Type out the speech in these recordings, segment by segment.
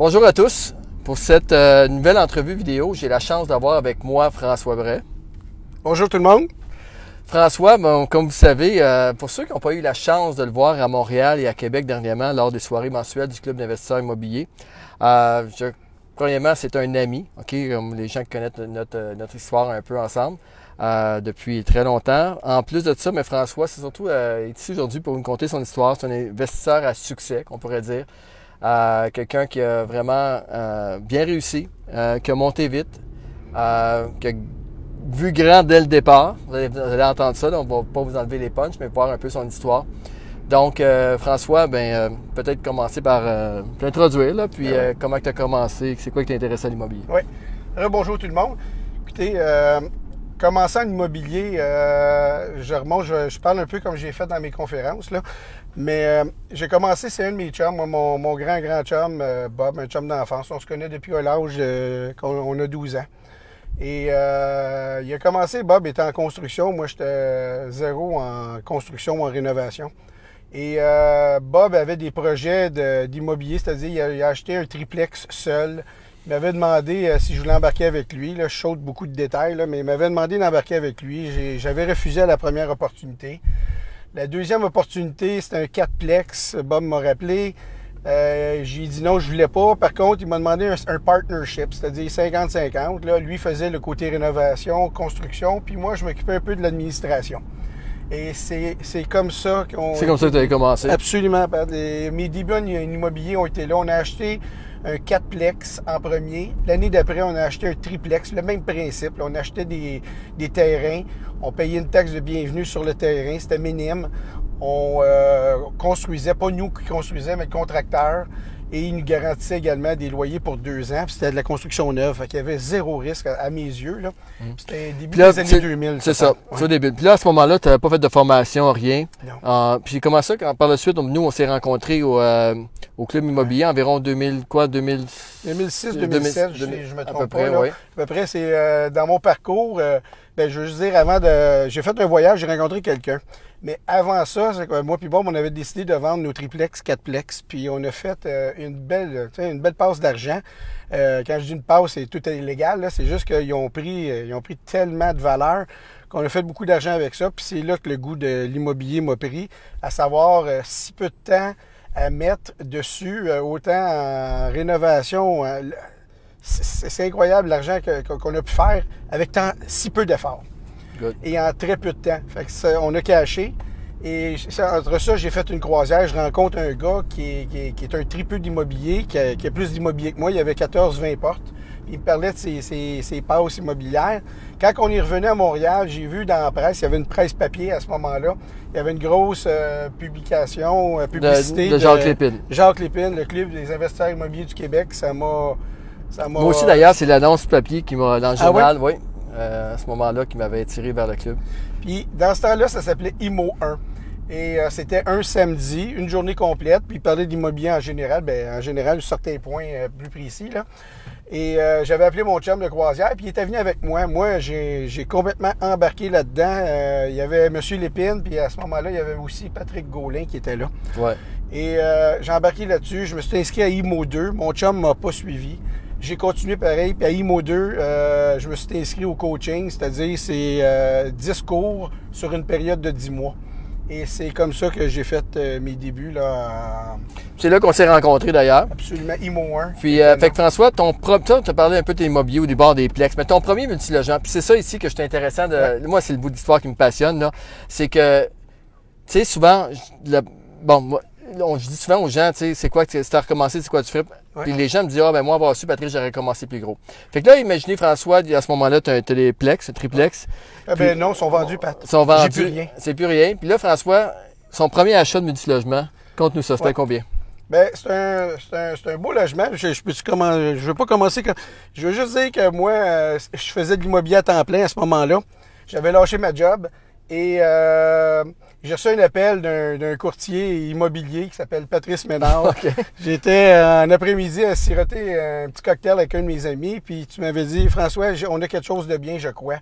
Bonjour à tous. Pour cette euh, nouvelle entrevue vidéo, j'ai la chance d'avoir avec moi François Bray. Bonjour tout le monde. François, bon, comme vous savez, euh, pour ceux qui n'ont pas eu la chance de le voir à Montréal et à Québec dernièrement lors des soirées mensuelles du Club d'investisseurs immobiliers, euh, je, premièrement, c'est un ami, ok, comme les gens qui connaissent notre, notre histoire un peu ensemble. Euh, depuis très longtemps. En plus de ça, mais François, c'est surtout euh, ici aujourd'hui pour nous conter son histoire. C'est un investisseur à succès, qu'on pourrait dire. Euh, quelqu'un qui a vraiment euh, bien réussi, qui a monté vite, qui a vu grand dès le départ. Vous allez, vous allez, entendre ça, donc on va pas vous enlever les punchs, mais voir un peu son histoire. Donc, François, ben peut-être commencer par t'introduire, puis Ah comment tu as commencé, c'est quoi qui t'intéresse à l'immobilier? Oui. bonjour tout le monde. Écoutez, commençant en immobilier, euh, je remonte, je, je, parle un peu comme j'ai fait dans mes conférences, là. Mais euh, j'ai commencé, c'est un de mes chums, moi, mon, mon, grand, grand chum, euh, Bob, un chum d'enfance. On se connaît depuis l'âge qu'on on a 12 ans. Et euh, il a commencé, Bob était en construction. Moi, j'étais zéro en construction, en rénovation. Et euh, Bob avait des projets d'immobilier, c'est-à-dire il, il a, acheté un triplex seul. Il m'avait demandé euh, si je voulais embarquer avec lui. Là, je saute beaucoup de détails, là, mais il m'avait demandé d'embarquer avec lui. J'avais refusé à la première opportunité. La deuxième opportunité, c'était un 4plex. Bob m'a rappelé. Euh, j'ai dit non, je voulais pas. Par contre, il m'a demandé un, un partnership, c'est-à-dire 50-50. Là, lui faisait le côté rénovation, construction, puis moi, je m'occupais un peu de l'administration. Et c'est comme ça qu'on. C'est comme ça que tu avais commencé. Absolument. Mes débuts en immobilier ont été là. On a acheté un 4plex en premier. L'année d'après, on a acheté un triplex. Le même principe. On achetait des, des terrains. On payait une taxe de bienvenue sur le terrain. C'était minime. On euh, construisait, pas nous qui construisions, mais le contracteur. Et il nous garantissait également des loyers pour deux ans. C'était de la construction neuve. Fait qu'il y avait zéro risque à, à mes yeux. Là. Mmh. C'était début là, des années 2000. C'est ça, c'est au début. Puis là, à ce moment-là, tu n'avais pas fait de formation, rien. Euh, puis comment ça, quand, par la suite, nous, on s'est rencontrés au, euh, au club immobilier ouais. environ 2000, quoi, 2000... 2006, 2007, 2000, je, me trompe à peu pas. Près, là. oui. À peu près, c'est euh, dans mon parcours. Ben, je veux juste dire, avant de... J'ai fait un voyage, j'ai rencontré quelqu'un. Mais avant ça, moi puis Bob, on avait décidé de vendre nos triplex, quatreplex, puis on a fait euh, une belle, une belle passe d'argent. Euh, quand je dis une passe, c'est tout illégal. C'est juste qu'ils ont pris, ils ont pris tellement de valeur qu'on a fait beaucoup d'argent avec ça. Puis c'est là que le goût de l'immobilier m'a pris, à savoir euh, si peu de temps à mettre dessus, euh, autant en rénovation. C'est incroyable l'argent qu'on a pu faire avec tant, si peu d'efforts et en très peu de temps. Fait que ça, on a caché. Et ça, entre ça, j'ai fait une croisière. Je rencontre un gars qui est, qui est, qui est un tripeux d'immobilier, qui a, qui a, plus d'immobilier que moi. Il y avait 14-20 portes. Il me parlait de ses, ses, ses passes immobilières. Quand on est revenu à Montréal, j'ai vu dans la presse, il y avait une presse papier à ce moment-là. Il y avait une grosse euh, publication, euh, publicité. De, de Jacques Lépine. Jacques Lépine, le Club des investisseurs immobiliers du Québec. Ça m'a. Moi aussi, d'ailleurs, c'est l'annonce papier qui m'a dans le journal, ah ouais? oui euh, à ce moment-là qui m'avait tiré vers le club. Puis dans ce temps-là, ça s'appelait IMO 1. Et euh, c'était un samedi, une journée complète. Puis il parlait d'immobilier en général. Bien, en général, certains points euh, plus précis. Là. Et euh, j'avais appelé mon chum de croisière, puis il était venu avec moi. Moi, j'ai complètement embarqué là-dedans. il y avait M. Lépine, puis à ce moment-là, il y avait aussi Patrick Gaulin qui était là. Ouais. Et j'ai embarqué là-dessus. Je me suis inscrit à IMO 2. Mon chum m'a pas suivi. J'ai continué pareil. Puis à IMO 2, euh, je me suis inscrit au coaching, c'est-à-dire c'est euh, 10 cours sur une période de 10 mois. Et c'est comme ça que j'ai fait euh, mes débuts. là. C'est là qu'on s'est rencontrés d'ailleurs. Absolument, IMO 1. Puis, euh, fait que François, ton propre. Tu as parlé un peu de tes immobiliers ou du bord des plex, mais ton premier multilogement, puis c'est ça ici que je suis intéressant de. Ouais. Moi, c'est le bout d'histoire qui me passionne, là. C'est que, tu sais, souvent, le, bon, moi, on, je dis souvent aux gens, tu sais, c'est quoi, si t'as recommencé, c'est quoi tu ferais? Ouais. Puis les gens me disent, ah, ben moi, avoir su, Patrick, j'aurais commencé plus gros. Fait que là, imaginez, François, à ce moment-là, tu as un téléplex, un triplex. Ah ben non, ils sont vendus, Pat. Ils sont vendus. plus rien. C'est plus rien. Puis là, François, son premier achat de multilogement, compte-nous ça, c'était ouais. combien? Ben, c'est un, un, un, beau logement. Je, je, peux comment, je veux pas commencer comme. Je veux juste dire que moi, euh, je faisais de l'immobilier à temps plein à ce moment-là. J'avais lâché ma job et euh, j'ai reçu un appel d'un courtier immobilier qui s'appelle Patrice Ménard. Okay. J'étais euh, un après-midi à siroter un petit cocktail avec un de mes amis, puis tu m'avais dit, François, on a quelque chose de bien, je crois.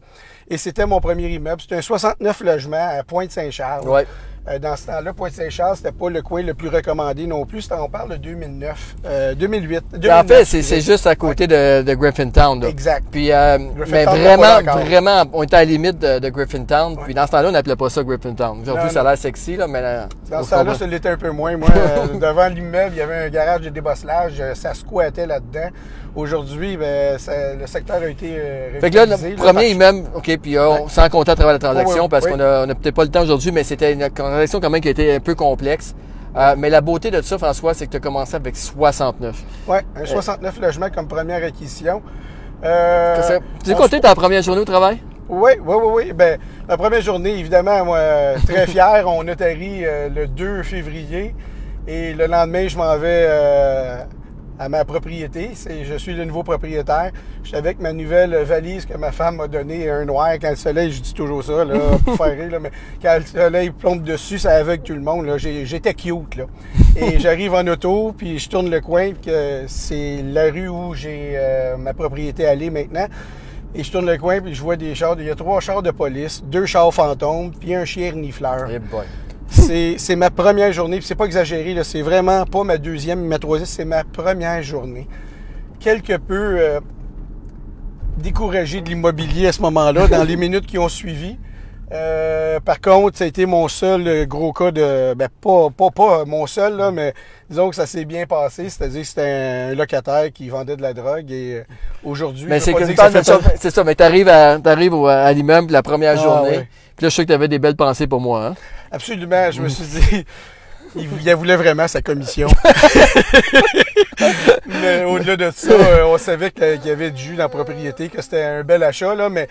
Et c'était mon premier immeuble. C'était un 69 logements à Pointe-Saint-Charles. Ouais. Euh, dans ce temps-là, Pointe-Saint-Charles, c'était pas le coin le plus recommandé non plus. On parle de 2009, euh, 2008. en 2009, fait, c'est juste à côté de, de Griffintown. là. Exact. Puis, euh, mais vraiment, vraiment, on était à la limite de, de Griffintown. Ouais. Puis dans ce temps-là, on n'appelait pas ça Griffintown. Aujourd'hui, ça a l'air sexy, là, mais là, Dans ce temps-là, ça l'était un peu moins. Moi, devant l'immeuble, il y avait un garage de débosselage. Ça squattait là-dedans. Aujourd'hui, ben, ça- le secteur a été euh, Fait que là, le premier par- immeuble, OK, puis euh, on- sans compter à travers la transaction, Ouais, ouais, parce qu'on a, on a peut-être pas le temps aujourd'hui, mais c'était une transaction quand même qui a été un peu complexe. Euh, mais la beauté de ça, François, c'est que tu as commencé avec 69. Ouais, un 69 logements comme première acquisition. Euh, Tu sais on compter ta première journée au travail? Oui, oui, oui, oui. Ben, la première journée, évidemment, moi, euh, très fier. on atterrit euh, le 2 février et le lendemain, je m'en vais euh, à ma propriété. C'est, je suis le nouveau propriétaire. Je suis avec ma nouvelle valise que ma femme m'a donnée, un noir. Quand le soleil, je dis toujours ça, là, pour faire rire, là, mais quand le soleil plombe dessus, ça aveugle tout le monde. Là. J'ai- j'étais cute, là. Et j'arrive en auto, puis je tourne le coin, puis que c'est la rue où j'ai euh, ma propriété allée maintenant. Et je tourne le coin, puis je vois des chars. Il y a trois chars de police, deux chars fantômes, puis un chien renifleur. Eh boy. C'est ma première journée, c'est pas exagéré, là, c'est vraiment pas ma deuxième, ma troisième, c'est ma première journée. Quelque peu euh, découragé de l'immobilier à ce moment-là, dans les minutes qui ont suivi. Euh, par contre, ça a été mon seul euh, gros cas de. Ben, pas, pas, pas mon seul, là, mais disons que ça s'est bien passé. C'est-à-dire que c'était un locataire qui vendait de la drogue et euh, aujourd'hui. Mais je c'est ça fait c'est ça, mais t'arrives à, t'arrives à l'immeuble la première Ah, journée. ouais. Puis là, je sais que t'avais des belles pensées pour moi, hein? Absolument, je me suis dit, il, il voulait vraiment sa commission. mais au-delà de ça, euh, on savait qu'il y avait du jus dans la propriété, que c'était un bel achat, là, mais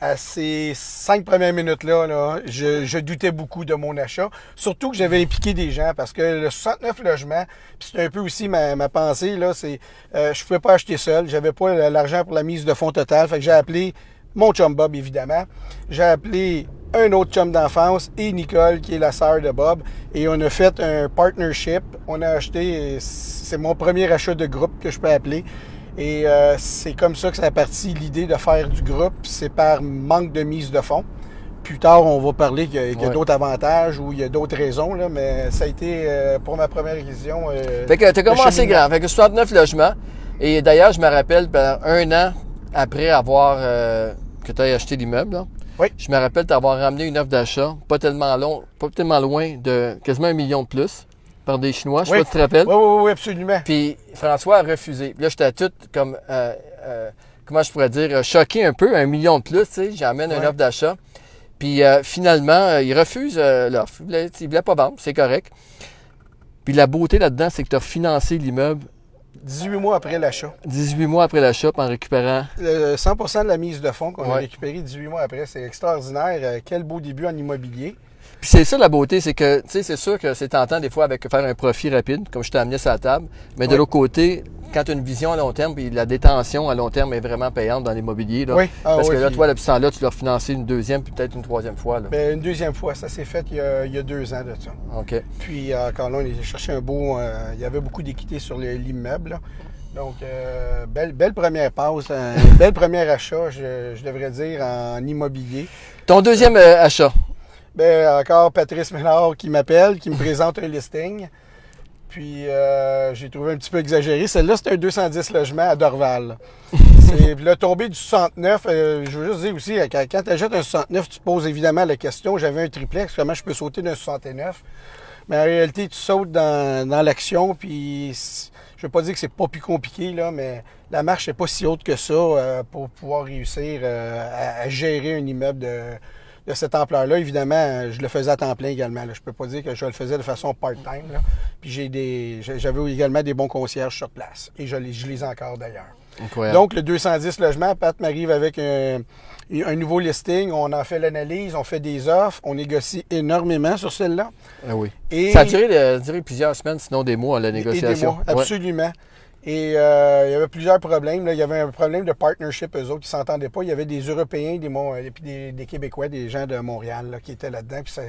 à ces cinq premières minutes-là, là, je, je doutais beaucoup de mon achat. Surtout que j'avais impliqué des gens parce que le 69 logements, puis c'est un peu aussi ma, ma pensée, là, c'est euh, je pouvais pas acheter seul, j'avais pas l'argent pour la mise de fonds totale, fait que j'ai appelé mon chum Bob, évidemment. J'ai appelé un autre chum d'enfance et Nicole, qui est la sœur de Bob. Et on a fait un partnership. On a acheté, c'est mon premier achat de groupe que je peux appeler. Et euh, c'est comme ça que ça a parti l'idée de faire du groupe. C'est par manque de mise de fonds. Plus tard, on va parler qu'il y a, d'autres avantages ou il y a d'autres raisons, là, mais ça a été euh, pour ma première acquisition. euh, Fait que t'as commencé grand. Fait que 69 logements. Et d'ailleurs, je me rappelle, pendant un an après avoir euh, que tu as acheté l'immeuble, Oui. je me rappelle t'avoir ramené une offre d'achat, pas tellement long, pas tellement loin de quasiment un million de plus par des Chinois. Je sais Oui. pas si tu te rappelles. Oui, oui, oui, absolument. Puis François a refusé. Puis là, j'étais tout comme, euh, euh, comment je pourrais dire, euh, choqué un peu, un million de plus, tu sais. J'amène une Ouais. offre d'achat. Puis euh, finalement, il refuse l'offre. Il voulait, il voulait pas vendre, c'est correct. Puis la beauté là-dedans, c'est que tu as financé l'immeuble 18 mois après l'achat. 18 mois après l'achat en récupérant. Le 100 de la mise de fonds qu'on a Ouais. récupéré 18 mois après, c'est extraordinaire. Quel beau début en immobilier. Puis c'est ça la beauté, c'est que, tu sais, c'est sûr que c'est tentant des fois avec faire un profit rapide, comme je t'ai amené sur la table. Mais de l'autre côté, quand tu as une vision à long terme, puis la détention à long terme est vraiment payante dans l'immobilier. là. Oui. Ah, Parce oui, que là, puis- toi, depuis ce temps-là, tu l'as refinancé une deuxième, puis peut-être une troisième fois. Là. Ben, une deuxième fois, ça s'est fait il y, a, il y a deux ans de ça. OK. Puis euh, encore là, on est cherché un beau. euh, il y avait beaucoup d'équité sur le- l'immeuble. là. Donc, euh, belle, belle première passe, un bel premier achat, je, je devrais dire, en immobilier. Ton deuxième euh, achat? Ben, encore Patrice Ménard qui m'appelle, qui me présente un listing. Puis, euh, j'ai trouvé un petit peu exagéré. Celle-là, c'était un 210 logements à Dorval. C'est le tombé du 69. euh, je veux juste dire aussi, quand, quand tu achètes un 69, tu te poses évidemment la question j'avais un triplex, comment je peux sauter d'un 69 Mais en réalité, tu sautes dans, dans l'action, puis je veux pas dire que c'est pas plus compliqué, là, mais la marche n'est pas si haute que ça euh, pour pouvoir réussir euh, à, à gérer un immeuble de, de cette ampleur-là. Évidemment, je le faisais à temps plein également. Là. Je peux pas dire que je le faisais de façon part-time. Puis j'ai des, j'avais également des bons concierges sur place. Et je les, je les ai encore d'ailleurs. Incroyable. Donc, le 210 logements, Pat m'arrive avec un, un nouveau listing. On en fait l'analyse, on fait des offres, on négocie énormément sur celle-là. Ah oui. Et Ça a duré, euh, duré plusieurs semaines, sinon des mois, la et des négociation. mois, Ouais. Et euh, il y avait plusieurs problèmes. là. Il y avait un problème de partnership, eux autres, qui ne s'entendaient pas. Il y avait des Européens des Mon- et puis des, des Québécois, des gens de Montréal là, qui étaient là-dedans. Puis ça-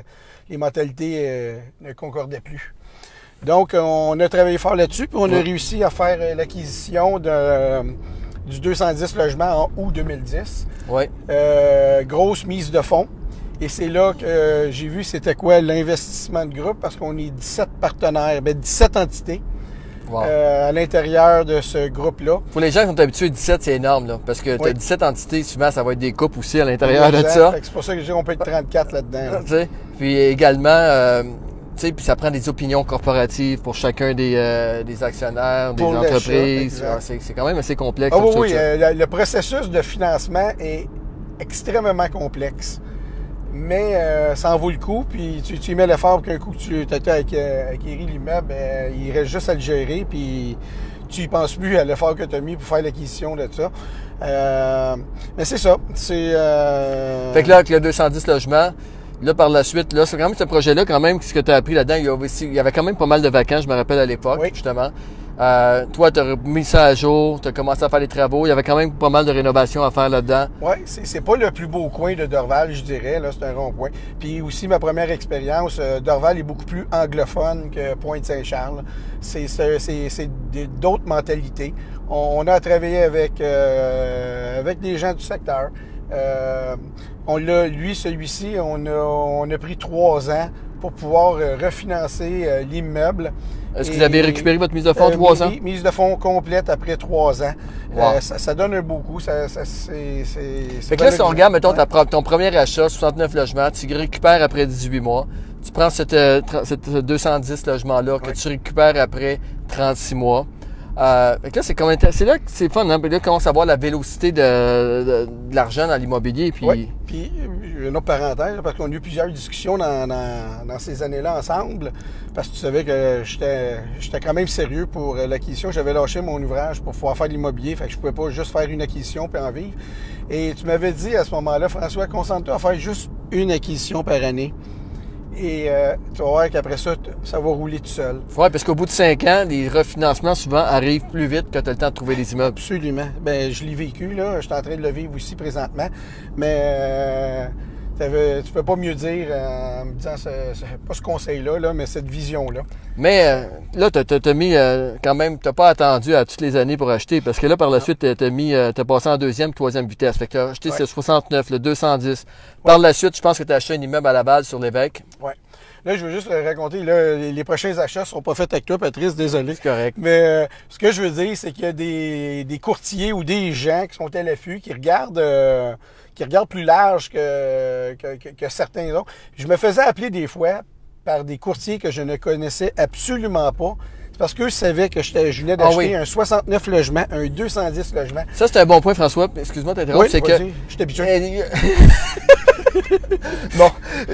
les mentalités euh, ne concordaient plus. Donc, on a travaillé fort là-dessus, puis on a réussi à faire euh, l'acquisition euh, du 210 logements en août 2010. Ouais. Euh, grosse mise de fonds. Et c'est là que j'ai vu c'était quoi l'investissement de groupe parce qu'on est 17 partenaires, ben 17 entités Wow. euh, à l'intérieur de ce groupe-là. Pour les gens qui sont habitués, 17, c'est énorme, là. Parce que tu as Oui. 17 entités, souvent, ça va être des couples aussi à l'intérieur de ça. C'est pour ça que dis qu'on peut être 34 là-dedans. là. Tu sais. Puis également, euh, tu sais, puis ça prend des opinions corporatives pour chacun des, euh, des actionnaires, des Pour entreprises. C'est quand même assez complexe. Ah oui, oui, euh, le, le processus de financement est extrêmement complexe. Mais euh, ça en vaut le coup, puis tu, tu y mets l'effort qu'un coup que tu as acquéri l'immeuble, euh, il reste juste à le gérer, puis tu y penses plus à l'effort que tu as mis pour faire l'acquisition de ça. Euh, mais c'est ça. C'est. euh, Fait que là, avec le 210 logements, là, par la suite, là, c'est quand même ce projet-là, quand même, ce que tu as appris là-dedans, il y, avait aussi- il y avait quand même pas mal de vacances, je me rappelle à l'époque, Oui. justement. Euh, toi, tu as mis ça à jour, tu as commencé à faire les travaux, il y avait quand même pas mal de rénovations à faire là-dedans. Oui, c'est pas le plus beau coin de Dorval, je dirais. Là, c'est un rond-point. Puis aussi, ma première expérience, euh, Dorval est beaucoup plus anglophone que Pointe-Saint-Charles. C'est d'autres mentalités. On, on a travaillé avec, euh, avec des gens du secteur. Euh, on l'a, lui, celui-ci, on a, on a pris trois ans pour pouvoir euh, refinancer euh, l'immeuble. Est-ce que vous avez récupéré votre mise de fonds euh, trois ans? mi- Mise de fonds complète après trois ans. Wow. Euh, ça, ça donne un beau coup. Ça, ça- c'est, Fait que là, si on regarde, mettons, ta ton premier achat, 69 logements, tu récupères après 18 mois. Tu prends cette, euh, cette 210 logements-là que tu récupères après 36 mois. Euh, là, c'est comme c'est là que c'est fun, hein? Puis là, on commence à voir la vélocité de, de- de l'argent dans l'immobilier. Puis, Oui. Puis, euh, une autre parenthèse, parce qu'on a eu plusieurs discussions dans, dans- dans ces années-là ensemble, parce que tu savais que j'étais j'étais quand même sérieux pour euh, l'acquisition. J'avais lâché mon ouvrage pour pouvoir faire de l'immobilier, fait que je pouvais pas juste faire une acquisition puis en vivre. Et tu m'avais dit à ce moment-là, François, concentre-toi à faire juste une acquisition par année. Et euh, tu vas voir qu'après ça, ça va rouler tout seul. Ouais, parce qu'au bout de 5 ans, les refinancements souvent arrivent plus vite que tu as le temps de trouver les immeubles. Absolument. Ben, je l'ai vécu, là. Je suis en train de le vivre aussi présentement. Mais euh, tu peux pas mieux dire euh, en me disant ce, ce- pas ce conseil-là, là, mais cette vision-là. Mais euh, là, t'as, t'as- t'as mis euh, quand même, t'as pas attendu à toutes les années pour acheter, parce que là, par la suite, t'as, t'as mis, t'as passé en deuxième, troisième vitesse. Fait que t'as acheté Ouais. ce 69, le 210. Par la suite, je pense que t'as acheté un immeuble à Laval sur l'évêque. Ouais. Là, je veux juste raconter, là, les, prochains achats sont pas faits avec toi, Patrice, désolé. C'est correct. Mais euh, ce que je veux dire, c'est qu'il y a des, des courtiers ou des gens qui sont à l'affût, qui regardent qui regardent plus large que, que, que- que certains autres. Je me faisais appeler des fois par des courtiers que je ne connaissais absolument pas. C'est parce qu'eux savaient que je venais Ah d'acheter oui. un 69 logements, un 210 logements. Ça, c'est un bon point, François. Excuse-moi de t'interrompre. Oui, c'est que. je suis habitué. bon,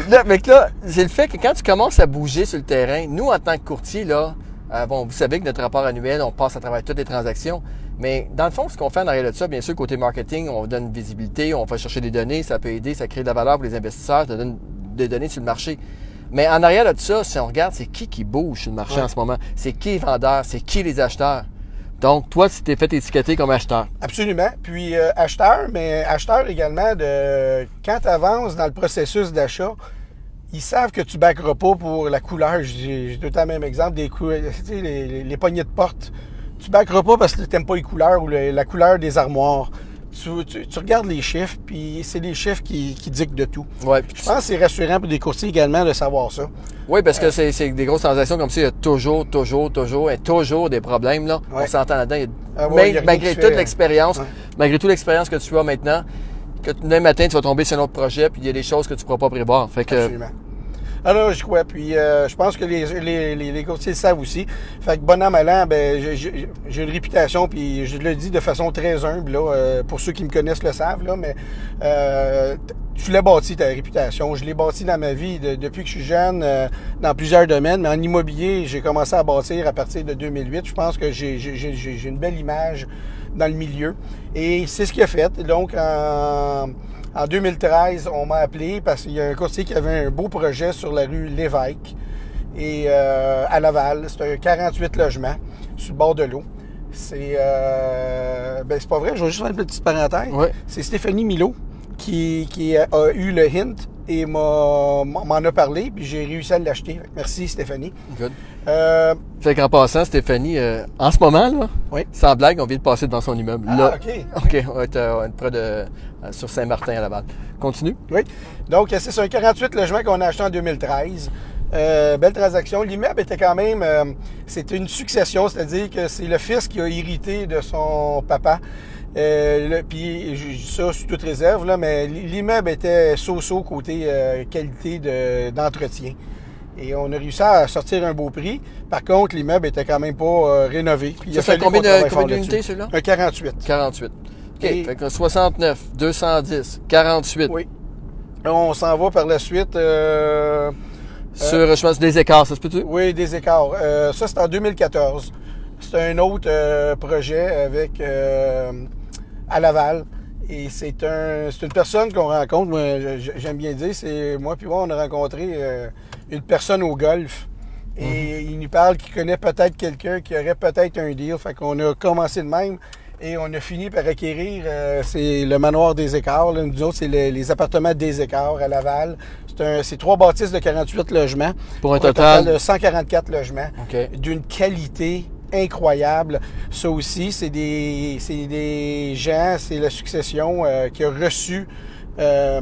là, mais là, c'est le fait que quand tu commences à bouger sur le terrain, nous, en tant que courtier, là, euh, bon, vous savez que notre rapport annuel, on passe à travers toutes les transactions. Mais dans le fond, ce qu'on fait en arrière de ça, bien sûr, côté marketing, on donne visibilité, on fait chercher des données, ça peut aider, ça crée de la valeur pour les investisseurs, ça donne des données sur le marché. Mais en arrière de ça, si on regarde, c'est qui qui bouge sur le marché Ouais. en ce moment? C'est qui les vendeurs? C'est qui les acheteurs? Donc, toi, tu t'es fait étiqueter comme acheteur. Absolument. Puis euh, acheteur, mais acheteur également de quand tu avances dans le processus d'achat, ils savent que tu backeras pas pour la couleur. J'ai tout le temps le même exemple, des cou- tu sais, les, les- les poignées de porte. Tu backeras pas parce que tu n'aimes pas les couleurs ou le- la couleur des armoires. Tu, tu- tu regardes les chiffres, puis c'est les chiffres qui, qui dictent de tout. Ouais, puis Je pense que c'est rassurant pour des courtiers également de savoir ça. Oui, parce que c'est c'est des grosses transactions comme ça, il y a toujours, toujours, toujours, et toujours des problèmes. Là. Ouais. On s'entend là-dedans. Ah ouais, malgré toute l'expérience, malgré toute l'expérience que tu as maintenant, que demain matin, tu vas tomber sur un autre projet, puis il y a des choses que tu ne pourras pas prévoir. Fait que, Absolument. Alors, je crois. Puis, euh, je pense que les, les, les, les courtiers le savent aussi. Fait que, bon an, mal an, ben, j'ai- une réputation, puis je le dis de façon très humble, là, euh, pour ceux qui me connaissent le savent, là, mais euh, tu l'as bâti, ta réputation. Je l'ai bâti dans ma vie de- depuis que je suis jeune, euh, dans plusieurs domaines, mais en immobilier, j'ai commencé à bâtir à partir de 2008. Je pense que j'ai une belle image dans le milieu. Et c'est ce qu'il a fait. Donc, en... En 2013, on m'a appelé parce qu'il y a un courtier qui avait un beau projet sur la rue Lévesque et euh, à Laval. C'est un 48 logements sur le bord de l'eau. C'est euh, ben c'est pas vrai, je vais juste faire une petite parenthèse. Ouais. C'est Stéphanie Milo qui, qui a eu le hint et m'en a parlé, puis j'ai réussi à l'acheter. Merci Stéphanie. Good. Euh, Fait qu'en passant, Stéphanie, euh, en ce moment, là, Oui. sans blague, on vient de passer devant son immeuble. ah, là. OK. OK, on va être, euh, on va être près de, euh, sur Saint-Martin à Laval. Continue. Oui. Donc, euh, c'est un 48 logements qu'on a acheté en 2013. Euh, belle transaction. L'immeuble était quand même... euh, c'était une succession, c'est-à-dire que c'est le fils qui a hérité de son papa. Euh, puis ça, sous toute réserve, là, mais l'immeuble était so-so côté euh, qualité de- d'entretien. Et on a réussi à sortir un beau prix. Par contre, l'immeuble était quand même pas euh, rénové. Il a Ça fait fallu combien d'unités, celui-là? Un 48. 48. OK, Et- fait que 69, 210, 48. Oui. On s'en va par la suite. euh, Sur, je pense, des écarts, ça se peut-tu? Oui, des écarts. Euh, ça, c'est en 2014. C'est un autre euh, projet avec euh, à Laval. Et c'est un, c'est une personne qu'on rencontre. J'aime bien dire, c'est moi puis moi, on a rencontré euh, une personne au golf. Et il nous parle qu'il connaît peut-être quelqu'un qui aurait peut-être un deal. Fait qu'on a commencé de même. Et on a fini par acquérir, euh, c'est le manoir des écarts. Là. Nous autres, c'est le- les appartements des écarts à Laval. C'est un- c'est trois bâtisses de 48 logements. Pour un total- de 144 logements. OK. D'une qualité incroyable. Ça aussi, c'est des, c'est des gens, c'est la succession euh, qui a reçu euh,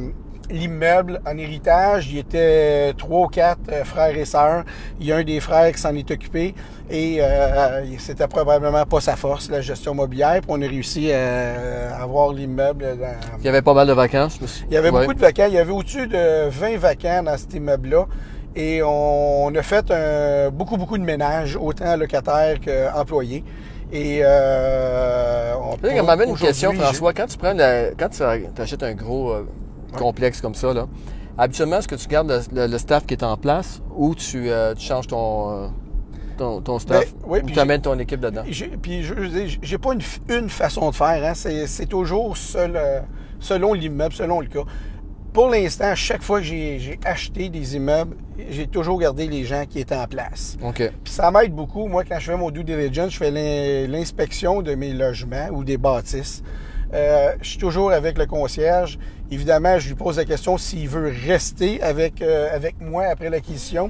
l'immeuble en héritage. Il y était trois ou quatre euh, frères et sœurs. Il y a un des frères qui s'en est occupé et euh, c'était probablement pas sa force, la gestion mobilière. Puis on a réussi à avoir l'immeuble dans, Il y avait pas mal de vacances. il y avait Ouais. beaucoup de vacants. Il y avait au-dessus de 20 vacants dans cet immeuble-là. Et on a fait un- beaucoup, beaucoup de ménages, autant locataires qu'employés. Et euh, on ça m'amène une question, François. Quand tu prends la- quand tu achètes un gros euh, complexe comme ça, là, habituellement, est-ce que tu gardes le, le- le staff qui est en place ou tu, euh, tu changes ton, euh, ton, ton staff Ben, oui, ou tu amènes ton équipe dedans? Puis je veux j'ai pas une, une façon de faire. Hein. C'est, c'est toujours seul, euh, selon l'immeuble, selon le cas. Pour l'instant, chaque fois que j'ai, j'ai acheté des immeubles, j'ai toujours gardé les gens qui étaient en place. OK. Puis ça m'aide beaucoup. Moi, quand je fais mon due diligence, je fais l'in- l'inspection de mes logements ou des bâtisses. Euh, je suis toujours avec le concierge. Évidemment, je lui pose la question s'il veut rester avec, euh, avec moi après l'acquisition.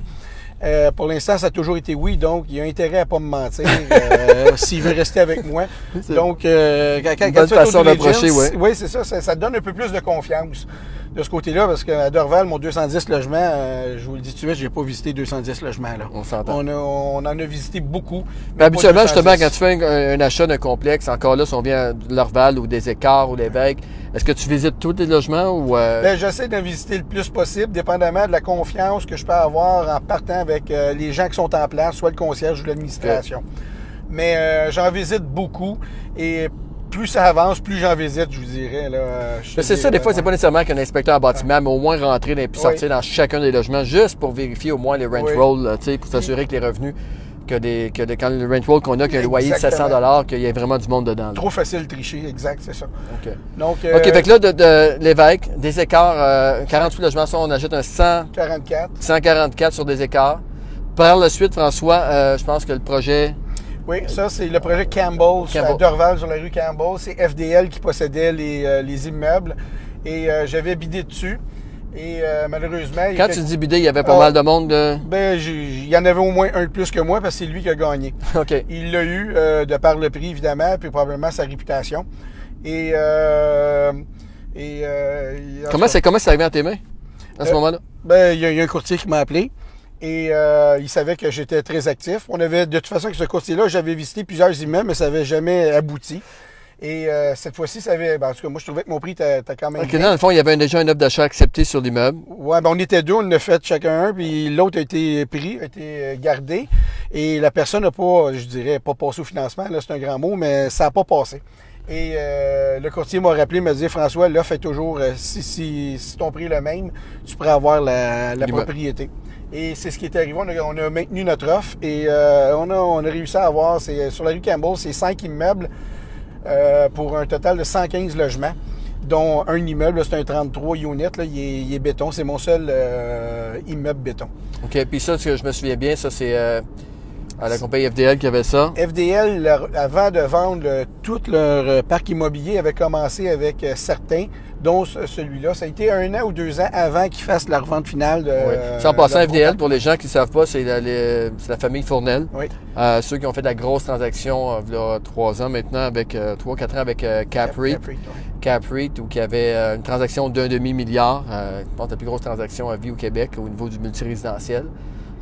Euh, pour l'instant, ça a toujours été oui, donc il a intérêt à pas me mentir euh, s'il veut rester avec moi. Donc, euh, quand, quand, quand bonne tu façon d'approcher, ouais. Oui, c'est ça, ça. ça donne un peu plus de confiance de ce côté-là, parce qu'à Dorval, mon 210 logements, euh, je vous le dis tout de suite, j'ai pas visité 210 logements. Là. On s'entend. On, a- on en a visité beaucoup. Mais habituellement, justement, 210. quand tu fais un, un achat d'un complexe, encore là, si on vient de l'Orval ou des Écarts ou l'évêque, est-ce que tu visites tous les logements ou... euh, Ben, j'essaie d'en visiter le plus possible, dépendamment de la confiance que je peux avoir en partant avec euh, les gens qui sont en place, soit le concierge ou l'administration. Mais euh, j'en visite beaucoup et plus ça avance, plus j'en visite, je vous dirais. C'est ça, des fois, c'est pas nécessairement qu'un inspecteur en bâtiment, mais au moins rentrer dans- puis Oui. sortir dans chacun des logements juste pour vérifier au moins les rent Oui. rolls, là, tu sais, pour s'assurer que les revenus, que, des, que des- quand le rent roll qu'on a, qu'il y a un loyer de Exactement. 700 qu'il y ait vraiment du monde dedans. là. Trop facile de tricher, exact, c'est ça. OK. Donc, OK, euh, fait que là, de, de l'évêque, des écarts, euh, 48 logements, ça, on achète un 100, 44. 144 sur des écarts. Par la suite, François, euh, je pense que le projet... Oui, ça, c'est le projet Campbell, à Campbell. Dorval, sur la rue Campbell. C'est FDL qui possédait les, euh, les immeubles. Et euh, j'avais bidé dessus. Et euh, malheureusement... Quand tu dis bidé, il y avait pas Ah. mal de monde de... Ben, j'ai- il y en avait au moins un de plus que moi parce que c'est lui qui a gagné. OK. Il l'a eu euh, de par le prix, évidemment, puis probablement sa réputation. Et. Euh, et euh, Comment c'est comment c'est arrivé à tes mains, à ce Euh, moment-là? Ben, il y, y a un courtier qui m'a appelé. Et euh, il savait que j'étais très actif. On avait, de toute façon, avec ce courtier-là, j'avais visité plusieurs immeubles, mais ça n'avait jamais abouti. Et euh, cette fois-ci, ça avait. Ben, en tout cas, moi, je trouvais que mon prix était quand même. OK, bien. dans le fond, il y avait déjà une offre d'achat acceptée sur l'immeuble. Ouais, ben on était deux, on en a fait chacun un, puis l'autre a été pris, a été euh, gardé. Et la personne n'a pas, je dirais, pas passé au financement, là, c'est un grand mot, mais ça n'a pas passé. Et euh, le courtier m'a rappelé, m'a dit François, l'offre est toujours, euh, si, si, si ton prix est le même, tu pourrais avoir la, la propriété. Et c'est ce qui est arrivé. On a, on a maintenu notre offre et euh, on, a, on a réussi à avoir, c'est, sur la rue Campbell, c'est cinq immeubles euh, pour un total de 115 logements, dont un immeuble, c'est un 33 units, là, il, est, il est béton. C'est mon seul euh, immeuble béton. OK, puis ça, ce que je me souviens bien, ça, c'est euh, à la compagnie FDL qui avait ça. FDL, leur- avant de vendre le- tout leur euh, parc immobilier, avait commencé avec euh, certains dont ce- celui-là. Ça a été un an ou deux ans avant qu'ils fassent la revente finale de. Oui. Passant, de- FDL, pour les gens qui ne savent pas, c'est la, famille Fournel. Oui. Euh, ceux qui ont fait de la grosse transaction euh, il y a trois ans maintenant, avec euh, trois, quatre ans avec euh, où il y avait euh, une transaction d'un demi-milliard. Je pense la plus grosse transaction à vie au Québec au niveau du multirésidentiel.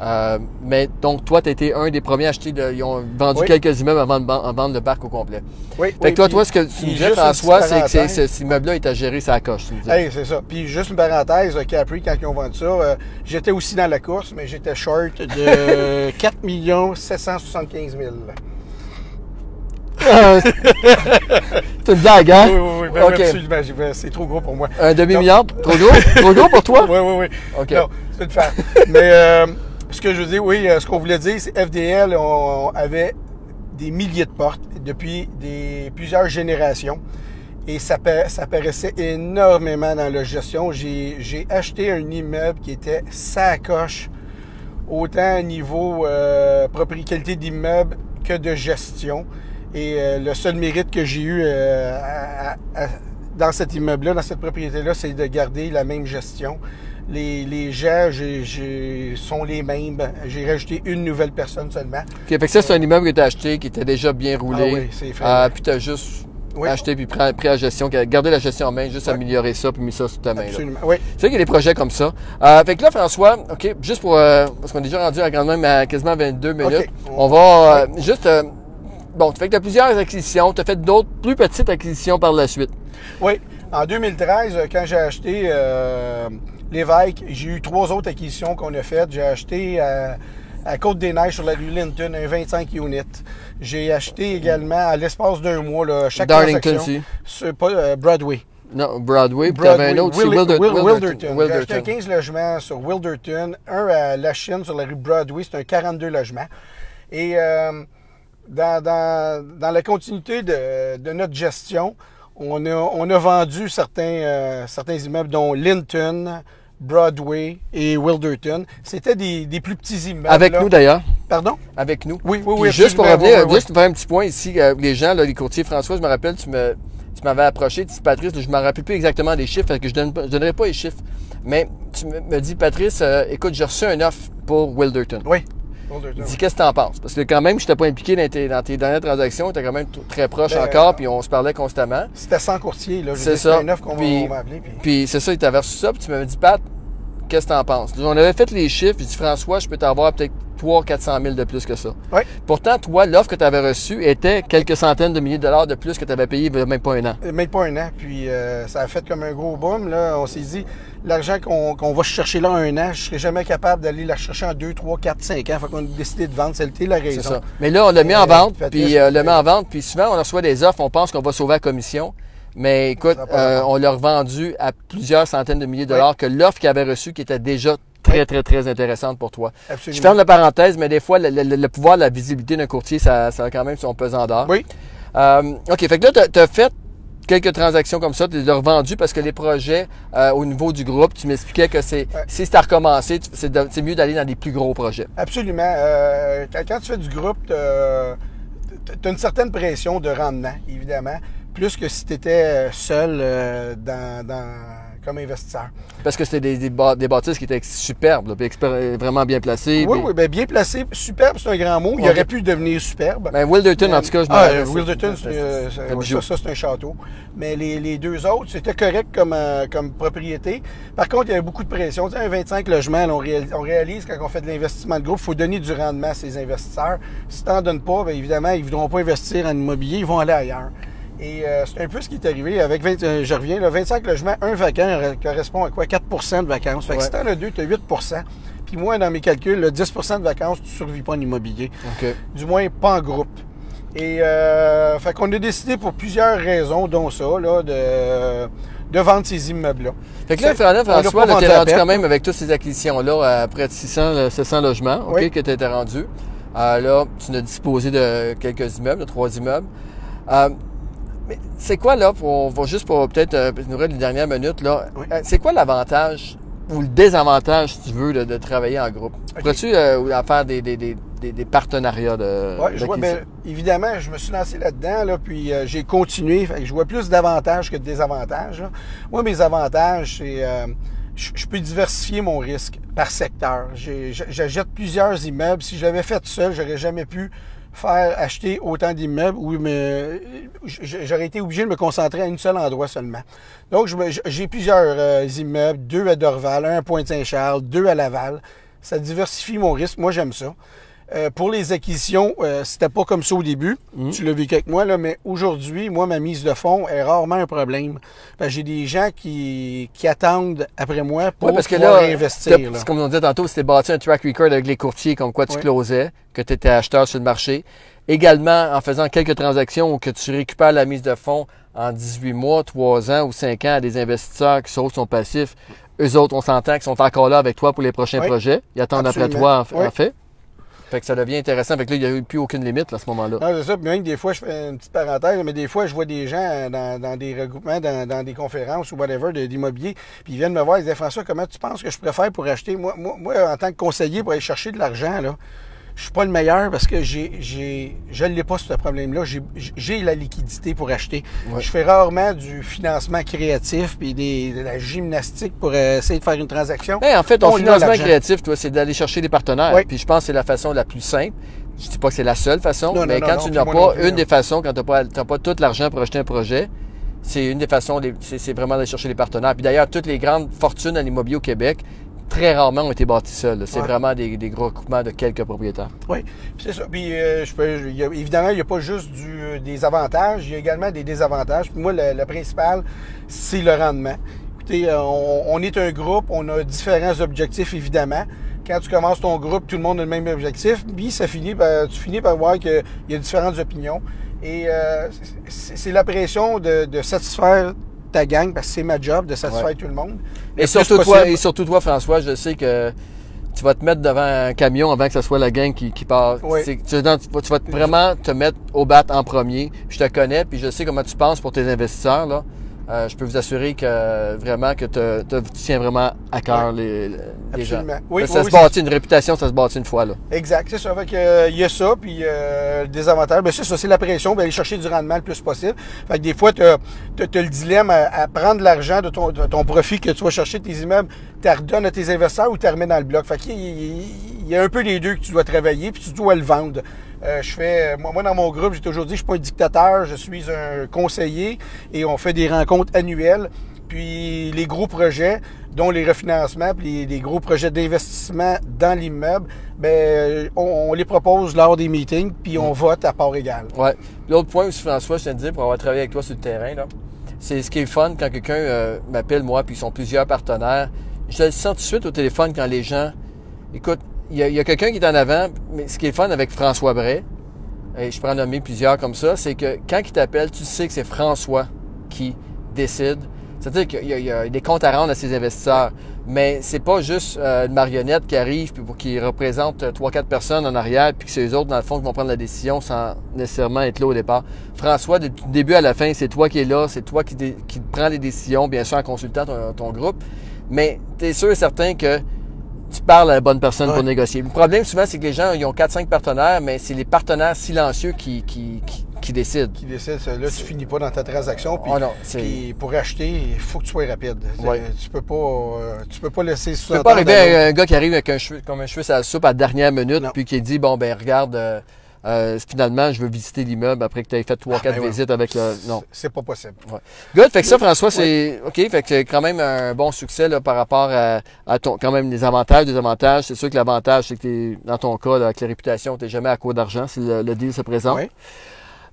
Euh, mais donc, toi, tu été un des premiers à acheter. de- ils ont vendu Oui. quelques immeubles avant de, vendre le parc au complet. Oui, Fait oui, que toi, toi, ce que tu me disais, François, c'est que cet immeuble-là est à gérer sa coche. tu. Hey, c'est ça. Puis juste une parenthèse, euh, Capri, quand ils ont vendu ça, euh, j'étais aussi dans la course, mais j'étais short de 4 775 000. Euh, c'est une blague, hein? Oui, oui, oui, OK. absolument. j'ai- ben, C'est trop gros pour moi. Un demi-milliard? Trop gros? Trop gros pour toi? Oui, oui, oui. OK. Non, c'est une faire. Mais euh, ce que je dire, oui, euh, ce qu'on voulait dire, c'est FDL, on avait des milliers de portes depuis des, plusieurs générations. Et ça, ça paraissait énormément dans la gestion. J'ai acheté un immeuble qui était sacoche, autant au niveau euh, propriété d'immeuble que de gestion. Et euh, le seul mérite que j'ai eu euh, dans cet immeuble-là, dans cette propriété-là, c'est de garder la même gestion. Les, les gens sont les mêmes. J'ai rajouté une nouvelle personne seulement. OK, fait que ça, c'est un immeuble que tu as acheté qui était déjà bien roulé. Ah oui, c'est fait. Euh, puis tu as juste Oui. acheté puis pris, pris la gestion, gardé la gestion en main, juste Ouais. améliorer ça puis mis ça sous ta main. là. Absolument. Oui. Tu sais qu'il y a des projets comme ça. Euh, fait que là, François, OK, juste pour. euh, parce qu'on est déjà rendu à quand même à quasiment 22 minutes. On va euh, juste. euh, bon, tu fais que tu as plusieurs acquisitions. Tu as fait d'autres plus petites acquisitions par la suite. Oui. En 2013, euh, quand j'ai acheté l'évêque, j'ai eu trois autres acquisitions qu'on a faites. J'ai acheté euh, à Côte-des-Neiges sur la rue Linton un 25 units. J'ai acheté également à l'espace d'un mois là, chaque Darlington, sur pas, euh, Broadway. Non, Broadway. Puis tu avais un autre, c'est Wil- Wilder- Wil- Wilderton. Wilderton. J'ai acheté Wilderton. 15 logements sur Wilderton, un à La Chine sur la rue Broadway, c'est un 42 logements. Et euh, dans, dans, dans la continuité de, de notre gestion, on a, on a vendu certains, euh, certains immeubles, dont Linton, Broadway et Wilderton. C'était des, des plus petits immeubles. Avec là. nous d'ailleurs. Pardon? Avec nous. Oui, oui, oui. juste pour revenir, oui, oui, oui. juste faire un petit point ici, euh, les gens, là, les courtiers François, je me rappelle, tu me, tu m'avais approché, tu dis Patrice, je ne me rappelle plus exactement des chiffres, parce que je ne donnerai pas les chiffres. Mais tu me, me dis, Patrice, euh, écoute, j'ai reçu un offre pour Wilderton. Oui. Dis, qu'est-ce que t'en penses? Parce que quand même, je n'étais pas impliqué dans tes, dans tes dernières transactions, tu étais quand même très proche Ben, encore, puis on se parlait constamment. C'était 100 courtiers, là. C'est ça. qu'on Puis- c'est ça, il t'avait reçu ça, puis tu m'avais dit, Pat, qu'est-ce que t'en penses? On avait fait les chiffres, j'ai dit, François, je peux t'avoir peut-être 300 400 000 de plus que ça. Oui. Pourtant, toi, l'offre que tu avais reçue était quelques centaines de milliers de dollars de plus que tu avais payé il y a même pas un an. Même pas un an. Puis euh, ça a fait comme un gros boom. Là. On s'est dit, l'argent qu'on qu'on va chercher là un an, je serais jamais capable d'aller la chercher en 2, 3, 4, 5 ans. Fait qu'on a décidé de vendre. C'était la C'est raison. ça. Mais là, on l'a mis en Euh, vente, puis euh, le met en vente, puis souvent, on reçoit des offres, on pense qu'on va sauver la commission. Mais écoute, euh, on l'a revendu à plusieurs centaines de milliers de dollars que l'offre qu'il avait reçue qui était déjà très, très, très intéressante pour toi. Absolument. Je ferme la parenthèse, mais des fois, le, le- le pouvoir la visibilité d'un courtier, ça, ça a quand même son pesant d'or. Oui. Euh, OK, fait que là, tu as, fait quelques transactions comme ça, tu les as revendues parce que les projets euh, au niveau du groupe, tu m'expliquais que c'est Ouais. si c'est à recommencer, tu- c'est de- c'est mieux d'aller dans des plus gros projets. Absolument. Euh, quand, quand tu fais du groupe, tu as une certaine pression de rendement, évidemment, plus que si tu étais seul euh, dans, dans- comme investisseur. Parce que c'était des, des, bâ- des bâtisses qui étaient superbes, là, vraiment bien placées. Oui, puis- oui, bien, bien placé. Superbe, c'est un grand mot. Il Ok. aurait pu devenir superbe. Ben, Wilderton, en tout cas, je ah, rappelle, Wilderton, c'est- euh, ça, ça, c'est un château. Mais les, les deux autres, c'était correct comme, euh, comme propriété. Par contre, il y avait beaucoup de pression. Tu sais, un 25 logements, là, on, réalise, on réalise quand on fait de l'investissement de groupe, il faut donner du rendement à ses investisseurs. Si tu n'en donnes pas, bien évidemment, ils ne voudront pas investir en immobilier, ils vont aller ailleurs. Et euh, c'est un peu ce qui est arrivé avec 20, euh, je reviens, là, 25 logements, un vacant euh, correspond à quoi? 4% de vacances. Fait que Ouais. si tu en as deux, tu as 8 Puis moi, dans mes calculs, le 10% de vacances, tu ne survis pas en immobilier du moins pas en groupe. Et euh, fait qu'on a décidé pour plusieurs raisons, dont ça, là, de, de vendre ces immeubles-là. Fait que là, François, là, t'es rendu quand même avec toutes ces acquisitions-là à près de 600, euh, 700 logements, OK, Oui. que tu étais rendu. Euh, là, tu as disposé de quelques immeubles, de trois immeubles. Euh, mais c'est quoi, là, pour, on va juste pour peut-être euh, nous rester les dernières minutes, là, Oui. euh, c'est quoi l'avantage ou le désavantage, si tu veux, de, de travailler en groupe? Pourrais-tu euh, faire des, des, des, des, partenariats de. Oui, je vois, ben, évidemment, je me suis lancé là-dedans, là, puis euh, j'ai continué. Fait que je vois plus d'avantages que de désavantages. Moi, mes avantages, c'est. Euh, je peux diversifier mon risque par secteur. J'achète plusieurs immeubles. Si j'avais fait seul, j'aurais jamais pu faire acheter autant d'immeubles où j'aurais été obligé de me concentrer à un seul endroit seulement. Donc, j'ai plusieurs euh, immeubles, deux à Dorval, un à Pointe-Saint-Charles, deux à Laval. Ça diversifie mon risque. Moi, j'aime ça. Euh, pour les acquisitions, euh, c'était pas comme ça au début. Mmh. Tu l'as vu avec moi, là, mais aujourd'hui, moi, ma mise de fonds est rarement un problème. J'ai des gens qui, qui attendent après moi pour parce que là, investir. Comme on disait tantôt, c'était bâti un track record avec les courtiers comme quoi tu closais, que tu étais acheteur sur le marché. Également, en faisant quelques transactions que tu récupères la mise de fonds en 18 mois, 3 ans ou 5 ans à des investisseurs qui sont, sont passifs. Eux autres, on s'entend qu'ils sont encore là avec toi pour les prochains projets. Ils attendent après toi, en fait. Fait que ça devient intéressant. Fait que là, il n'y a plus aucune limite à ce moment-là. Non, c'est ça. Puis même des fois, je fais une petite parenthèse, mais des fois, je vois des gens dans, des regroupements, dans, des conférences ou whatever d'immobilier, puis ils viennent me voir, ils disent François, comment tu penses que je préfère pour acheter? Moi, moi, moi en tant que conseiller, pour aller chercher de l'argent, là, je suis pas le meilleur parce que j'ai, j'ai, je l'ai pas ce problème-là. J'ai, j'ai la liquidité pour acheter. Je fais rarement du financement créatif puis des, de la gymnastique pour essayer de faire une transaction. Ben, en fait, ton financement créatif, toi, c'est d'aller chercher des partenaires. Puis je pense que c'est la façon la plus simple. Je dis pas que c'est la seule façon, mais quand tu n'as pas une des façons, quand tu n'as pas, pas tout l'argent pour acheter un projet, c'est une des façons, c'est vraiment d'aller chercher des partenaires. Puis d'ailleurs, toutes les grandes fortunes à l'immobilier au Québec, très rarement ont été bâtis seuls. C'est vraiment des, gros recoupements de quelques propriétaires. Oui, c'est ça. Puis, euh, je peux, évidemment, il n'y a pas juste du, des avantages, il y a également des désavantages. Puis moi, le, principal, c'est le rendement. Écoutez, euh, on, est un groupe, on a différents objectifs, évidemment. Quand tu commences ton groupe, tout le monde a le même objectif. Puis, ça finit tu finis par voir qu'il y a différentes opinions. Et euh, c'est la pression de, de satisfaire ta gang parce que c'est ma job de satisfaire tout le monde. Et surtout, toi, et surtout toi, François, je sais que tu vas te mettre devant un camion avant que ce soit la gang qui, qui part. Tu, tu, vas vraiment te mettre au bat en premier. Je te connais, puis je sais comment tu penses pour tes investisseurs. Là. Euh, je peux vous assurer que vraiment que tu tiens vraiment à cœur les, les gens. Oui, ça se bâtit une réputation, ça se bâtit une fois là. Exact, c'est ça. Fait que euh, il y a ça, puis euh, des avantages. Ben ça, ça c'est la pression, ben, aller chercher du rendement le plus possible. Fait que des fois, tu as, le dilemme à, prendre l'argent de ton, de ton, profit que tu vas chercher tes immeubles, tu redonnes à tes investisseurs ou tu remets dans le bloc. Fait qu'il y, y, a un peu les deux que tu dois travailler, puis tu dois le vendre. Euh, je fais, moi, dans mon groupe, j'ai toujours dit, je suis pas un dictateur, je suis un conseiller et on fait des rencontres annuelles. Puis les gros projets, dont les refinancements, puis les, gros projets d'investissement dans l'immeuble, ben on, les propose lors des meetings, puis on vote à part égale. Ouais. L'autre point aussi, François, je te dis, pour avoir travaillé avec toi sur le terrain, là, c'est ce qui est fun quand quelqu'un euh, m'appelle moi, puis ils sont plusieurs partenaires. Je le sens tout de suite au téléphone quand les gens, écoute, il y a, quelqu'un qui est en avant, mais ce qui est fun avec François Bray, et je en nommer plusieurs comme ça, c'est que quand il t'appelle, tu sais que c'est François qui décide. C'est-à-dire qu'il y, a des comptes à rendre à ses investisseurs. Mais c'est pas juste euh, une marionnette qui arrive puis qui représente trois quatre personnes en arrière puis que c'est eux autres dans le fond qui vont prendre la décision sans nécessairement être là au départ. François, du début à la fin, c'est toi qui es là, c'est toi qui, qui prends les décisions, bien sûr en consultant ton, ton groupe. Mais tu es sûr et certain que tu parles à la bonne personne pour négocier. Le problème souvent, c'est que les gens, ils ont 4-5 partenaires, mais c'est les partenaires silencieux qui, qui, qui, décident. Qui décident. Là, tu finis pas dans ta transaction. Puis, oh pour acheter, il faut que tu sois rapide. Tu peux pas, euh, tu peux pas laisser Tu peux pas arriver à un gars qui arrive avec un cheveu, comme un cheveu à la soupe à la dernière minute, puis qui dit, bon, ben, regarde, euh, euh, finalement, je veux visiter l'immeuble après que tu aies fait trois, ah, quatre ben visites avec le. Non. C'est pas possible. Ouais. Good. Fait que ça, François, c'est. OK. Fait que c'est quand même un bon succès là, par rapport à, ton. Quand même, les avantages, des avantages. C'est sûr que l'avantage, c'est que dans ton cas, avec la réputation, tu jamais à court d'argent si le, deal se présente. Oui.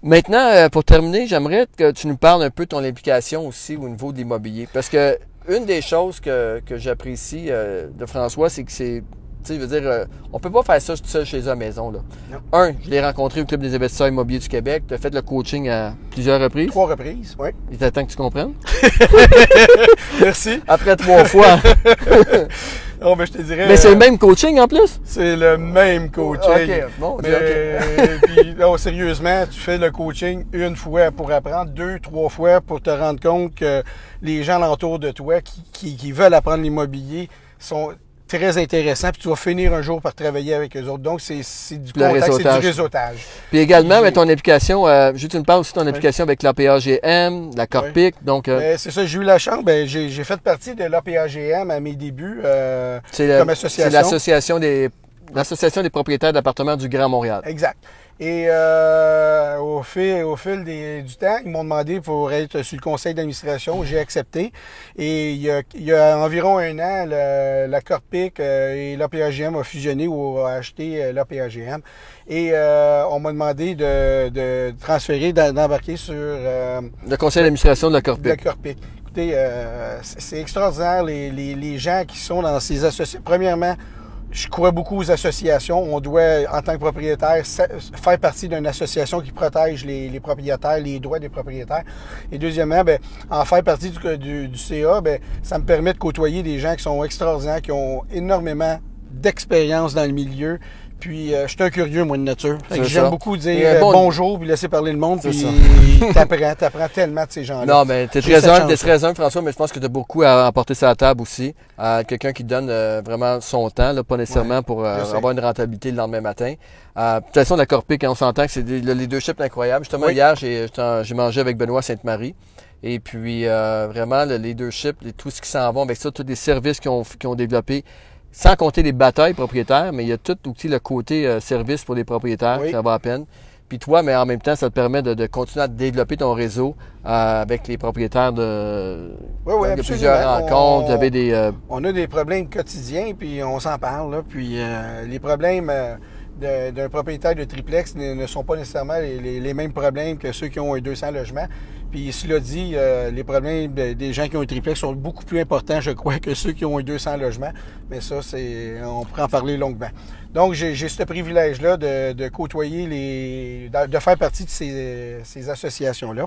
Maintenant, euh, pour terminer, j'aimerais que tu nous parles un peu de ton implication aussi au niveau de l'immobilier. Parce que une des choses que, que j'apprécie euh, de François, c'est que c'est tu sais, je veux dire, euh, on peut pas faire ça tout seul chez eux à la maison. Là. Un, je l'ai rencontré au Club des investisseurs immobiliers du Québec. Tu as fait le coaching à plusieurs reprises. Trois reprises, oui. Il t'attend que tu comprennes. Merci. Après trois fois. non, mais je te dirais. Mais c'est le même coaching en plus? C'est le même coaching. OK, bon, mais, puis, non, sérieusement, tu fais le coaching une fois pour apprendre, deux, trois fois pour te rendre compte que les gens alentour de toi qui, qui, qui veulent apprendre l'immobilier, sont très intéressants, puis tu vas finir un jour par travailler avec eux autres. Donc, c'est c'est du Le contact, c'est du réseautage. Puis également, mais ton application, euh, juste une part aussi ton application avec l'APAGM, la Corpic, donc euh, Ben, c'est ça, j'ai eu la chance. Ben, j'ai j'ai fait partie de l'APAGM à mes débuts. euh, c'est comme c'est association. l'association des l'association des propriétaires d'appartements du Grand Montréal. Exact. Et euh, au fil, au fil des- du temps, ils m'ont demandé pour être sur le conseil d'administration. J'ai accepté. Et il y, a, il y a environ un an, le- la Corpic euh, et l'APAGM ont fusionné ou ont acheté euh, l'APAGM. Et euh, on m'a demandé de, de transférer, d'embarquer sur euh, Le conseil d'administration de la Corpic. la Corpic. Écoutez, euh, c'est c'est extraordinaire les, les, les gens qui sont dans ces associations. Premièrement, je crois beaucoup aux associations. On doit, en tant que propriétaire, faire partie d'une association qui protège les, propriétaires, les droits des propriétaires. Et deuxièmement, ben, en faire partie du, du, du CA, ben, ça me permet de côtoyer des gens qui sont extraordinaires, qui ont énormément d'expérience dans le milieu. Puis, euh, je suis un curieux, moi, de nature. J'aime beaucoup dire euh, bon- bonjour, puis laisser parler le monde, puis t'apprends, t'apprends tellement de ces gens-là. Non, mais t'es très humble, t'es très humble, François, mais je pense que tu as beaucoup à apporter sur la table aussi. À quelqu'un qui donne euh, vraiment son temps, là, pas nécessairement pour avoir une rentabilité le lendemain matin. De toute façon, la Corpic, on s'entend que c'est des- le leadership incroyable. Justement, Oui. hier, j'ai mangé avec Benoît Sainte-Marie. Et puis, euh, vraiment, le leadership, tout ce qui s'en va avec ça, tous les services qu'ils ont, qu'ils ont développés, sans compter les batailles propriétaires, mais il y a tout aussi le côté euh, service pour les propriétaires, Oui. ça va à peine. Puis toi, mais en même temps, ça te permet de, de continuer à développer ton réseau euh, avec les propriétaires de, Oui, oui, plusieurs rencontres, On- des... euh, On a des problèmes quotidiens, puis on s'en parle. Là, puis les problèmes d'un propriétaire de triplex ne, sont pas nécessairement les, les- les mêmes problèmes que ceux qui ont un 200 logements. Puis cela dit, euh, les problèmes de- des gens qui ont un triplex sont beaucoup plus importants, je crois, que ceux qui ont un 200 logements. Mais ça, c'est on pourrait en parler longuement. Donc, j'ai ce privilège-là de, de côtoyer les... de, faire partie de ces, ces associations-là.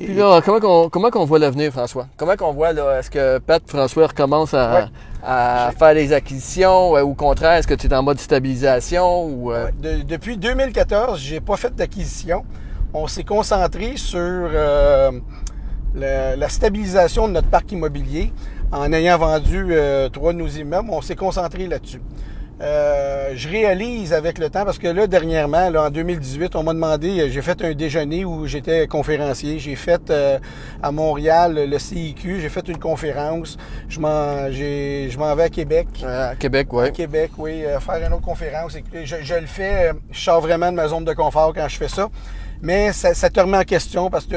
Et- Puis là, comment qu'on comment qu'on voit l'avenir, François? Comment qu'on voit, là, est-ce que Pat François recommence à, Ouais. à faire des acquisitions ou au contraire, est-ce que tu es en mode stabilisation ou... euh, Ouais, de- depuis 2014, j'ai pas fait d'acquisition. On s'est concentré sur euh, la stabilisation de notre parc immobilier en ayant vendu euh, trois de nos immeubles. On s'est concentré là-dessus. Euh, je réalise avec le temps parce que là dernièrement, là, en 2018, on m'a demandé, euh, j'ai fait un déjeuner où j'étais conférencier, j'ai fait euh, à Montréal le CIQ, j'ai fait une conférence, je m'en, j'ai- je m'en vais à Québec. à Québec, ouais. Au Québec, oui, euh, faire une autre conférence. Je, je le fais, je sors vraiment de ma zone de confort quand je fais ça. Mais ça, ça te remet en question parce que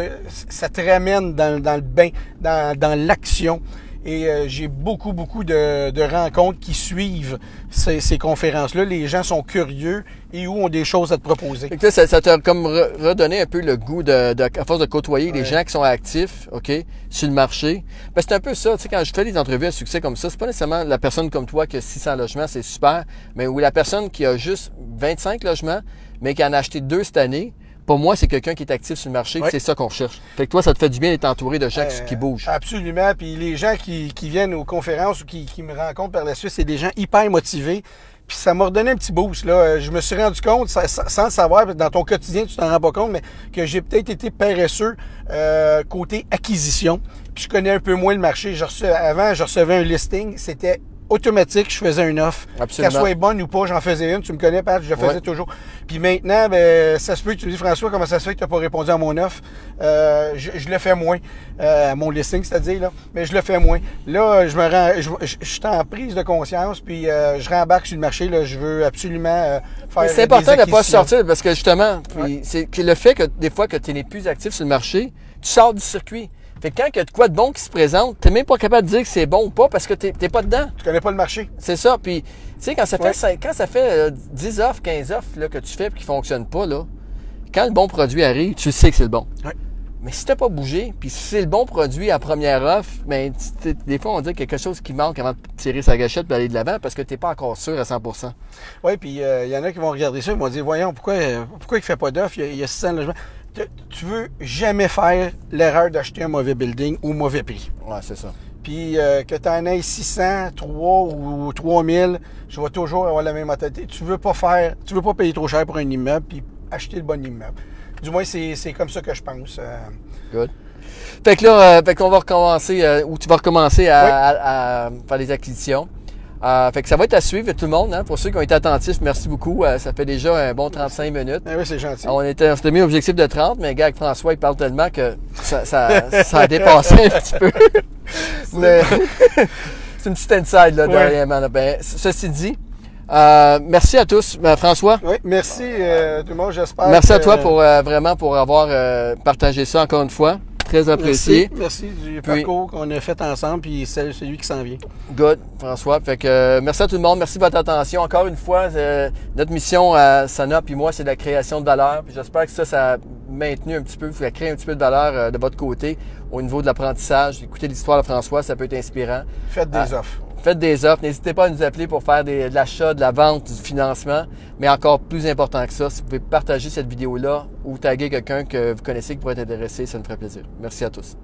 ça te ramène dans, dans le bain, dans, dans l'action. Et euh, j'ai beaucoup, beaucoup de, de rencontres qui suivent ces, ces conférences-là. Les gens sont curieux et où ont des choses à te proposer. Là, ça, ça t'a comme re- redonné un peu le goût de, de- à force de côtoyer les gens qui sont actifs, OK, sur le marché. Ben, c'est un peu ça, tu sais, quand je fais des entrevues à succès comme ça, c'est pas nécessairement la personne comme toi qui a 600 logements, c'est super, mais ou la personne qui a juste 25 logements, mais qui en a acheté deux cette année. Pour moi, c'est quelqu'un qui est actif sur le marché, c'est ça qu'on cherche. Fait que toi, ça te fait du bien d'être entouré de gens qui- Euh, qui bougent. Absolument. Puis les gens qui, qui viennent aux conférences ou qui, qui me rencontrent par la suite, c'est des gens hyper motivés. Puis ça m'a redonné un petit boost. Là. Euh, Je me suis rendu compte, sans, sans le savoir, dans ton quotidien, tu t'en rends pas compte, mais que j'ai peut-être été paresseux euh, côté acquisition. Puis je connais un peu moins le marché. Je recevais- avant, je recevais un listing, c'était automatique, je faisais une offre. Absolument. Qu'elle soit bonne ou pas, j'en faisais une. Tu me connais, Pat, je le faisais Ouais. toujours. Puis maintenant, ben, ça se peut que tu me dis, François, comment ça se fait que tu n'as pas répondu à mon offre? Euh, je, je le fais moins. Euh, mon listing, c'est-à-dire, là. Mais je le fais moins. Là, je me rends, je, je- je suis en prise de conscience, puis euh, je rembarque sur le marché, là. Je veux absolument euh, faire Mais C'est important de ne pas sortir parce que justement, puis c'est le fait que des fois que tu n'es plus actif sur le marché, tu sors du circuit. Fait que quand il y a de quoi de bon qui se présente, tu même pas capable de dire que c'est bon ou pas parce que tu n'es pas dedans. Tu connais pas le marché. C'est ça. Puis, tu sais, quand ça fait, quand ça fait euh, 10 offres, 15 offres là, que tu fais et qui ne fonctionnent pas, là, quand le bon produit arrive, tu sais que c'est le bon. Ouais. Mais si t'as pas bougé, puis si c'est le bon produit à première offre, ben, t'es- des fois, on dit qu'il y a quelque chose qui manque avant de tirer sa gâchette et aller de l'avant parce que tu n'es pas encore sûr à 100% Oui, puis euh, il y en a qui vont regarder ça, ils vont dire, voyons, pourquoi, euh, pourquoi il fait pas d'offre? Il y y a 600 logements. Tu- veux jamais faire l'erreur d'acheter un mauvais building ou mauvais prix. Ouais, c'est ça. Puis euh, que tu en aies 600, 3 ou 3000, je vais toujours avoir la même mentalité. Tu veux pas faire, tu veux pas payer trop cher pour un immeuble puis acheter le bon immeuble. Du moins, c'est c'est comme ça que je pense. Euh, Good. Fait que là, euh, fait qu'on va recommencer, euh, ou tu vas recommencer à, à- à faire des acquisitions. Euh, fait que ça va être à suivre tout le monde. Hein, pour ceux qui ont été attentifs, merci beaucoup. Euh, ça fait déjà un bon 35 minutes. Ah oui, c'est gentil. On était, on s'était mis objectif de 30, mais gars, avec François, il parle tellement que ça, ça, ça a dépassé un petit peu. mais c'est une petite inside, là, Ouais. dernièrement. là. Ben, ceci dit, euh, merci à tous. Ben, François, Oui, merci tout le monde, j'espère. merci à toi pour vraiment pour avoir partagé ça encore une fois. Très apprécié. Merci, merci du parcours qu'on a fait ensemble, puis c'est celui qui s'en vient. Good, François. Fait que euh, merci à tout le monde, merci de votre attention. Encore une fois, euh, notre mission à Sana puis moi, c'est la création de valeur. Puis j'espère que ça, ça a maintenu un petit peu, ça crée un petit peu de valeur euh, de votre côté au niveau de l'apprentissage. Écoutez l'histoire de François, ça peut être inspirant. Faites des Ah. offres. Faites des offres. N'hésitez pas à nous appeler pour faire de l'achat, de la vente, du financement. Mais encore plus important que ça, si vous pouvez partager cette vidéo-là ou taguer quelqu'un que vous connaissez qui pourrait être intéressé, ça nous ferait plaisir. Merci à tous.